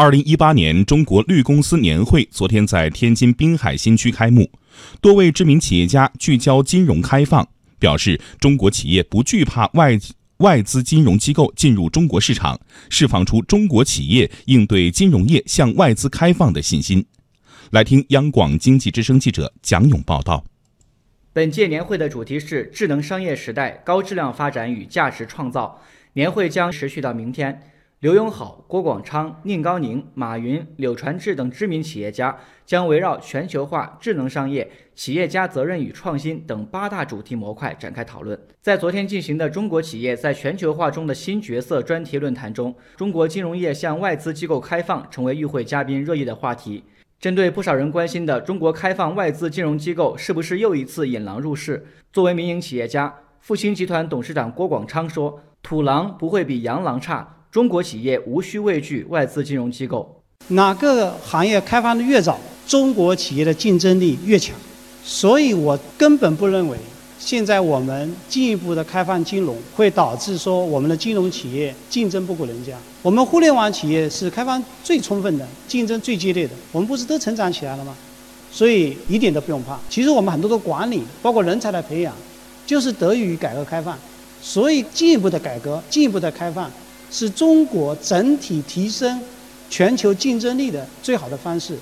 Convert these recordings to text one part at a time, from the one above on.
二零一八年中国绿公司年会昨天在天津滨海新区开幕，多位知名企业家聚焦金融开放，表示中国企业不惧怕外外资金融机构进入中国市场，释放出中国企业应对金融业向外资开放的信心。来听央广经济之声记者蒋勇报道。本届年会的主题是智能商业时代高质量发展与价值创造，年会将持续到明天。刘永好、郭广昌、宁高宁、马云、柳传志等知名企业家将围绕全球化、智能商业、企业家责任与创新等八大主题模块展开讨论。在昨天进行的“中国企业在全球化中的新角色”专题论坛中，中国金融业向外资机构开放成为与会嘉宾热议的话题。针对不少人关心的中国开放外资金融机构是不是又一次引狼入室，作为民营企业家，复星集团董事长郭广昌说：“土狼不会比洋狼差。”中国企业无需畏惧外资金融机构。哪个行业开放的越早，中国企业的竞争力越强。所以我根本不认为，现在我们进一步的开放金融会导致说我们的金融企业竞争不过人家。我们互联网企业是开放最充分的，竞争最激烈的，我们不是都成长起来了吗？所以一点都不用怕。其实我们很多的管理，包括人才的培养，就是得益于改革开放。所以进一步的改革，进一步的开放。是中国整体提升全球竞争力的最好的方式。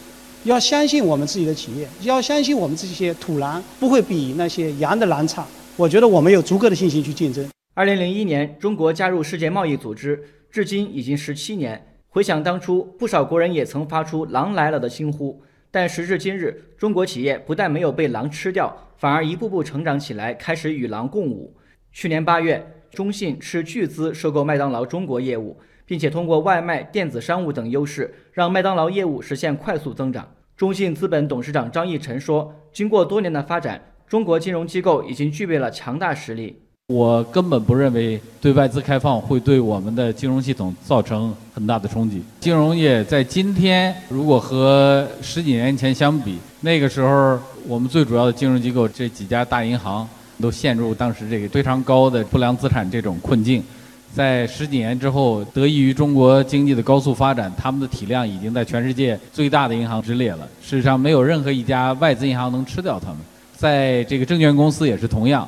要相信我们自己的企业，要相信我们这些土狼不会比那些洋的狼差。我觉得我们有足够的信心去竞争。二零零一年，中国加入世界贸易组织，至今已经十七年。回想当初，不少国人也曾发出“狼来了”的惊呼。但时至今日，中国企业不但没有被狼吃掉，反而一步步成长起来，开始与狼共舞。去年八月。中信斥巨资收购麦当劳中国业务，并且通过外卖、电子商务等优势，让麦当劳业务实现快速增长。中信资本董事长张义晨说：“经过多年的发展，中国金融机构已经具备了强大实力。我根本不认为对外资开放会对我们的金融系统造成很大的冲击。金融业在今天，如果和十几年前相比，那个时候我们最主要的金融机构这几家大银行。”都陷入当时这个非常高的不良资产这种困境，在十几年之后，得益于中国经济的高速发展，他们的体量已经在全世界最大的银行之列了。事实上，没有任何一家外资银行能吃掉他们。在这个证券公司也是同样，